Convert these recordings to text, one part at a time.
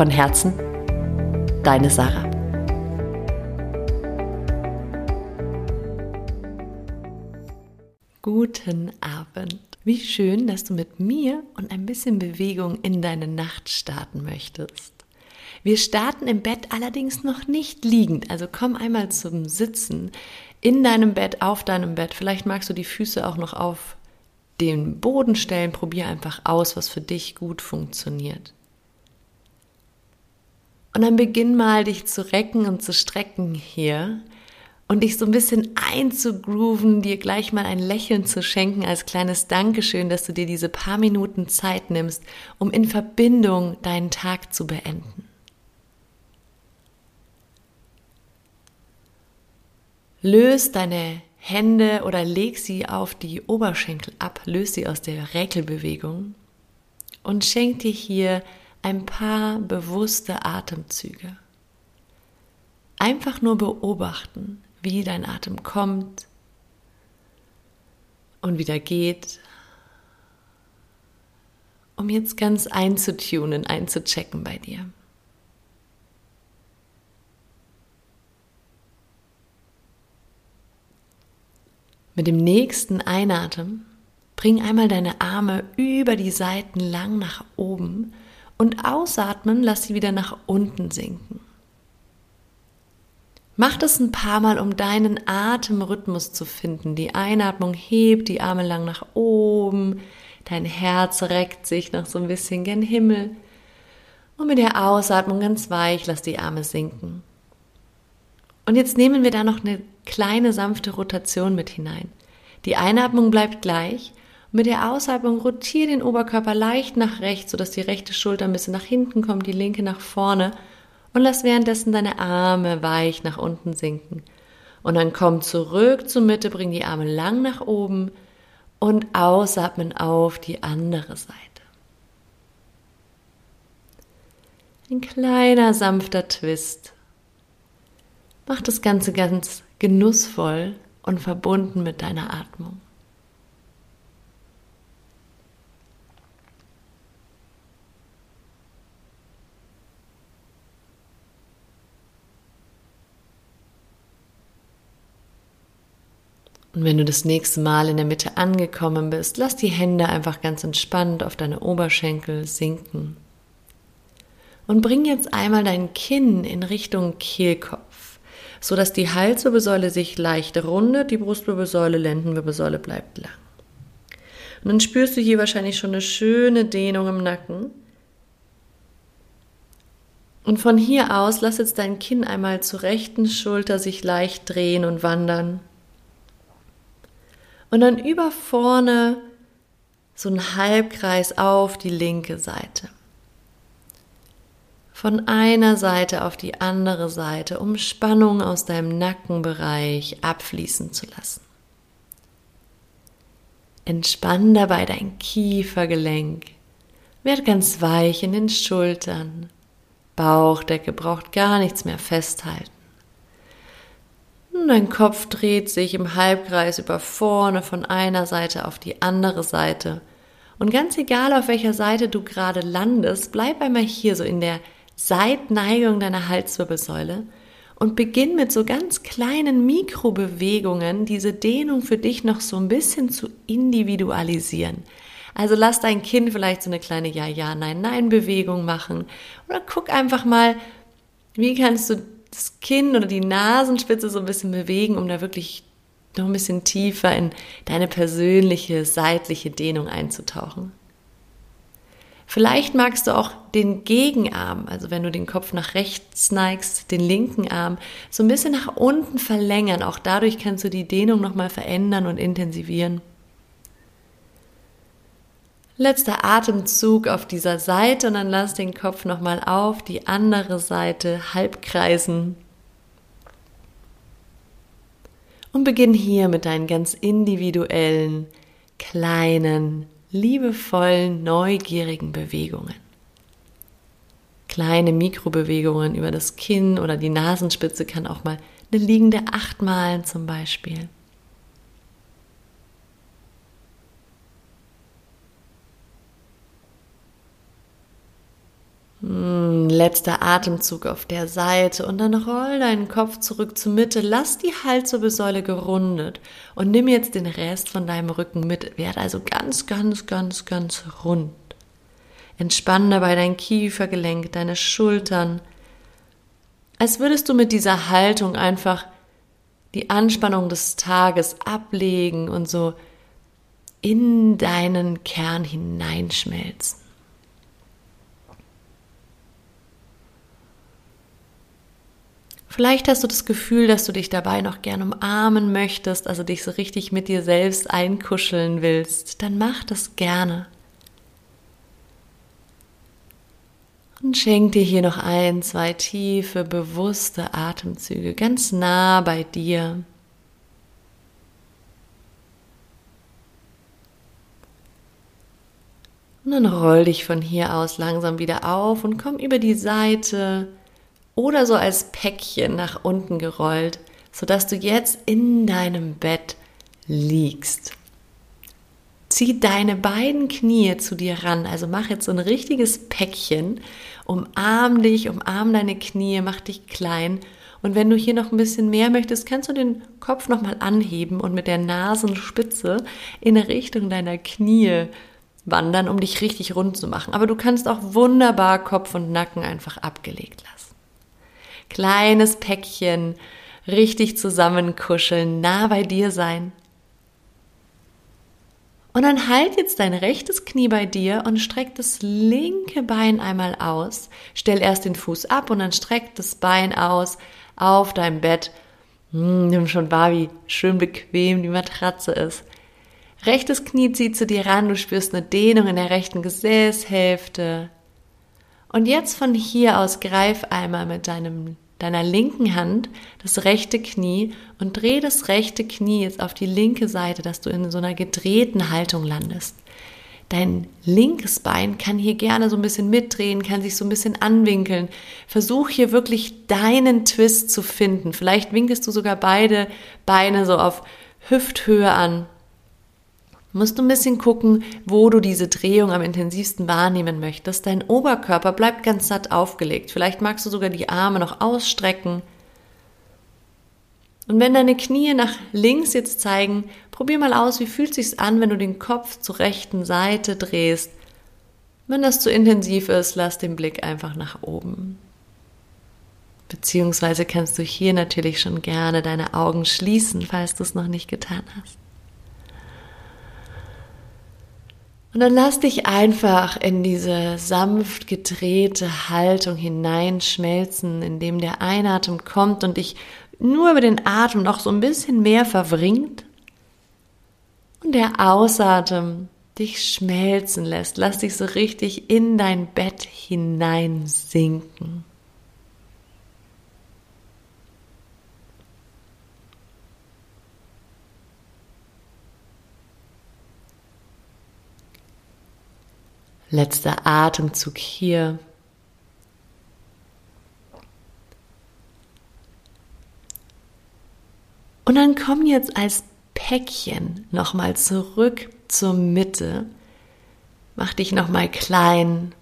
Von Herzen, deine Sarah. Guten Abend. Wie schön, dass du mit mir und ein bisschen Bewegung in deine Nacht starten möchtest. Wir starten im Bett allerdings noch nicht liegend, also komm einmal zum Sitzen in deinem Bett, auf deinem Bett. Vielleicht magst du die Füße auch noch auf den Boden stellen. Probier einfach aus, was für dich gut funktioniert. Und dann beginn mal dich zu recken und zu strecken hier und dich so ein bisschen einzugrooven, dir gleich mal ein Lächeln zu schenken als kleines Dankeschön, dass du dir diese paar Minuten Zeit nimmst, um in Verbindung deinen Tag zu beenden. Löst deine Hände oder leg sie auf die Oberschenkel ab, löst sie aus der Räkelbewegung und schenk dir hier ein paar bewusste Atemzüge. Einfach nur beobachten, wie dein Atem kommt und wieder geht, um jetzt ganz einzutunen, einzuchecken bei dir. Mit dem nächsten Einatmen bring einmal deine Arme über die Seiten lang nach oben und ausatmen, lass sie wieder nach unten sinken. Mach das ein paar Mal, um deinen Atemrhythmus zu finden. Die Einatmung hebt die Arme lang nach oben, dein Herz reckt sich noch so ein bisschen gen Himmel. Und mit der Ausatmung ganz weich, lass die Arme sinken. Und jetzt nehmen wir da noch eine kleine sanfte Rotation mit hinein. Die Einatmung bleibt gleich mit der Ausatmung rotiere den Oberkörper leicht nach rechts, sodass die rechte Schulter ein bisschen nach hinten kommt, die linke nach vorne und lass währenddessen deine Arme weich nach unten sinken. Und dann komm zurück zur Mitte, bring die Arme lang nach oben und ausatmen auf die andere Seite. Ein kleiner sanfter Twist. Mach das Ganze ganz genussvoll und verbunden mit deiner Atmung. Und wenn du das nächste Mal in der Mitte angekommen bist, lass die Hände einfach ganz entspannt auf deine Oberschenkel sinken. Und bring jetzt einmal dein Kinn in Richtung Kehlkopf, so dass die Halswirbelsäule sich leicht rundet, die Brustwirbelsäule, Lendenwirbelsäule bleibt lang. Und dann spürst du hier wahrscheinlich schon eine schöne Dehnung im Nacken. Und von hier aus lass jetzt dein Kinn einmal zur rechten Schulter sich leicht drehen und wandern und dann über vorne so ein Halbkreis auf die linke Seite. Von einer Seite auf die andere Seite, um Spannung aus deinem Nackenbereich abfließen zu lassen. Entspann dabei dein Kiefergelenk. Werd ganz weich in den Schultern. Bauchdecke braucht gar nichts mehr festhalten. Dein Kopf dreht sich im Halbkreis über vorne von einer Seite auf die andere Seite. Und ganz egal, auf welcher Seite du gerade landest, bleib einmal hier so in der Seitneigung deiner Halswirbelsäule und beginn mit so ganz kleinen Mikrobewegungen diese Dehnung für dich noch so ein bisschen zu individualisieren. Also lass dein Kind vielleicht so eine kleine Ja, Ja, Nein, Nein Bewegung machen oder guck einfach mal, wie kannst du das Kinn oder die Nasenspitze so ein bisschen bewegen, um da wirklich noch ein bisschen tiefer in deine persönliche seitliche Dehnung einzutauchen. Vielleicht magst du auch den Gegenarm, also wenn du den Kopf nach rechts neigst, den linken Arm so ein bisschen nach unten verlängern. Auch dadurch kannst du die Dehnung nochmal verändern und intensivieren. Letzter Atemzug auf dieser Seite und dann lass den Kopf nochmal auf die andere Seite halb kreisen. Und beginn hier mit deinen ganz individuellen, kleinen, liebevollen, neugierigen Bewegungen. Kleine Mikrobewegungen über das Kinn oder die Nasenspitze kann auch mal eine liegende Acht malen zum Beispiel. Letzter Atemzug auf der Seite und dann roll deinen Kopf zurück zur Mitte. Lass die Halswirbelsäule gerundet und nimm jetzt den Rest von deinem Rücken mit. Werd also ganz, ganz, ganz, ganz rund. Entspann dabei dein Kiefergelenk, deine Schultern. Als würdest du mit dieser Haltung einfach die Anspannung des Tages ablegen und so in deinen Kern hineinschmelzen. Vielleicht hast du das Gefühl, dass du dich dabei noch gern umarmen möchtest, also dich so richtig mit dir selbst einkuscheln willst. Dann mach das gerne. Und schenk dir hier noch ein, zwei tiefe, bewusste Atemzüge ganz nah bei dir. Und dann roll dich von hier aus langsam wieder auf und komm über die Seite oder so als Päckchen nach unten gerollt, sodass du jetzt in deinem Bett liegst. Zieh deine beiden Knie zu dir ran, also mach jetzt so ein richtiges Päckchen, umarm dich, umarm deine Knie, mach dich klein und wenn du hier noch ein bisschen mehr möchtest, kannst du den Kopf nochmal anheben und mit der Nasenspitze in Richtung deiner Knie wandern, um dich richtig rund zu machen. Aber du kannst auch wunderbar Kopf und Nacken einfach abgelegt lassen kleines Päckchen, richtig zusammenkuscheln, nah bei dir sein. Und dann halt jetzt dein rechtes Knie bei dir und streck das linke Bein einmal aus. Stell erst den Fuß ab und dann streck das Bein aus auf deinem Bett. Hm, nimm schon wahr, wie schön bequem die Matratze ist. Rechtes Knie zieht zu dir ran, du spürst eine Dehnung in der rechten Gesäßhälfte. Und jetzt von hier aus greif einmal mit deinem, deiner linken Hand das rechte Knie und dreh das rechte Knie jetzt auf die linke Seite, dass du in so einer gedrehten Haltung landest. Dein linkes Bein kann hier gerne so ein bisschen mitdrehen, kann sich so ein bisschen anwinkeln. Versuch hier wirklich deinen Twist zu finden. Vielleicht winkelst du sogar beide Beine so auf Hüfthöhe an musst du ein bisschen gucken, wo du diese Drehung am intensivsten wahrnehmen möchtest. Dein Oberkörper bleibt ganz satt aufgelegt. Vielleicht magst du sogar die Arme noch ausstrecken. Und wenn deine Knie nach links jetzt zeigen, probier mal aus, wie fühlt sich's an, wenn du den Kopf zur rechten Seite drehst. Wenn das zu intensiv ist, lass den Blick einfach nach oben. Beziehungsweise kannst du hier natürlich schon gerne deine Augen schließen, falls du es noch nicht getan hast. Und dann lass dich einfach in diese sanft gedrehte Haltung hineinschmelzen, indem der Einatmen kommt und dich nur über den Atem noch so ein bisschen mehr verwringt und der Ausatmen dich schmelzen lässt. Lass dich so richtig in dein Bett hineinsinken. Letzter Atemzug hier. Und dann komm jetzt als Päckchen nochmal zurück zur Mitte. Mach dich nochmal klein.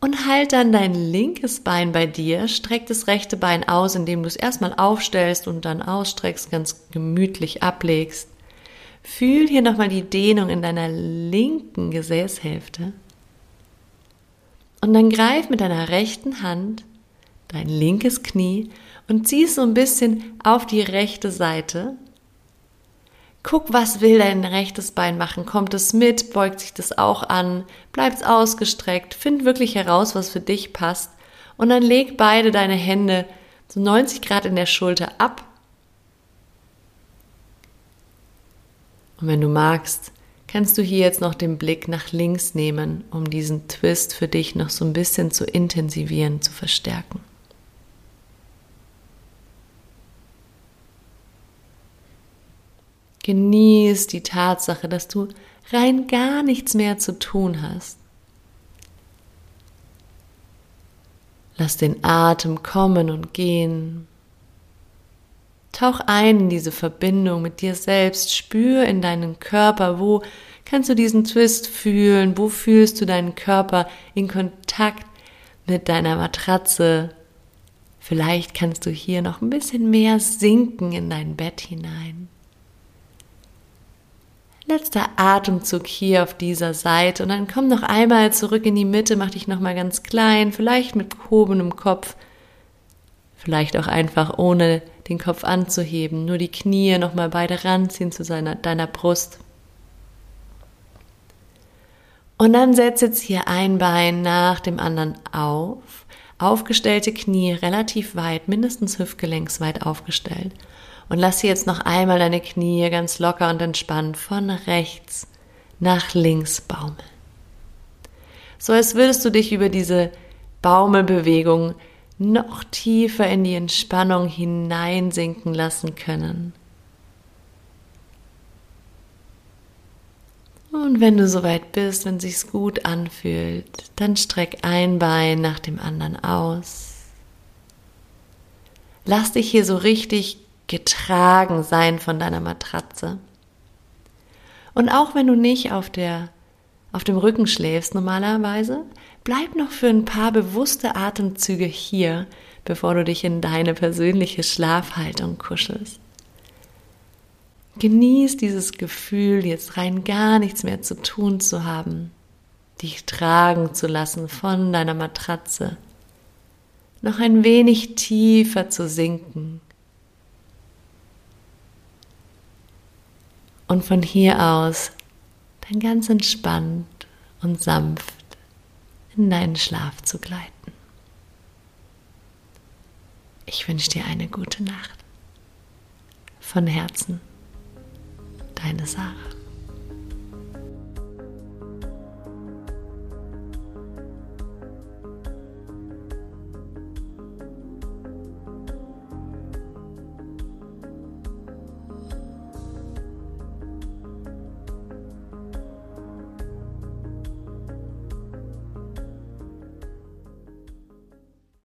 Und halt dann dein linkes Bein bei dir, streck das rechte Bein aus, indem du es erstmal aufstellst und dann ausstreckst, ganz gemütlich ablegst. Fühl hier nochmal die Dehnung in deiner linken Gesäßhälfte. Und dann greif mit deiner rechten Hand dein linkes Knie und zieh es so ein bisschen auf die rechte Seite. Guck, was will dein rechtes Bein machen? Kommt es mit? Beugt sich das auch an? Bleibt es ausgestreckt? Find wirklich heraus, was für dich passt. Und dann leg beide deine Hände so 90 Grad in der Schulter ab Und wenn du magst, kannst du hier jetzt noch den Blick nach links nehmen, um diesen Twist für dich noch so ein bisschen zu intensivieren, zu verstärken. Genieß die Tatsache, dass du rein gar nichts mehr zu tun hast. Lass den Atem kommen und gehen. Tauch ein in diese Verbindung mit dir selbst, spür in deinen Körper, wo kannst du diesen Twist fühlen, wo fühlst du deinen Körper in Kontakt mit deiner Matratze. Vielleicht kannst du hier noch ein bisschen mehr sinken in dein Bett hinein. Letzter Atemzug hier auf dieser Seite. Und dann komm noch einmal zurück in die Mitte, mach dich noch mal ganz klein, vielleicht mit gehobenem Kopf, vielleicht auch einfach ohne den Kopf anzuheben, nur die Knie noch mal beide ranziehen zu seiner, deiner Brust. Und dann setz jetzt hier ein Bein nach dem anderen auf, aufgestellte Knie relativ weit, mindestens hüftgelenksweit aufgestellt. Und lass jetzt noch einmal deine Knie ganz locker und entspannt von rechts nach links baumeln. So als würdest du dich über diese Baumelbewegung noch tiefer in die Entspannung hineinsinken lassen können. Und wenn du soweit bist, wenn sich's gut anfühlt, dann streck ein Bein nach dem anderen aus. Lass dich hier so richtig getragen sein von deiner Matratze. Und auch wenn du nicht auf der auf dem Rücken schläfst normalerweise, bleib noch für ein paar bewusste Atemzüge hier, bevor du dich in deine persönliche Schlafhaltung kuschelst. Genieß dieses Gefühl, jetzt rein gar nichts mehr zu tun zu haben, dich tragen zu lassen von deiner Matratze, noch ein wenig tiefer zu sinken und von hier aus dann ganz entspannt und sanft in deinen Schlaf zu gleiten. Ich wünsche dir eine gute Nacht. Von Herzen, deine Sarah.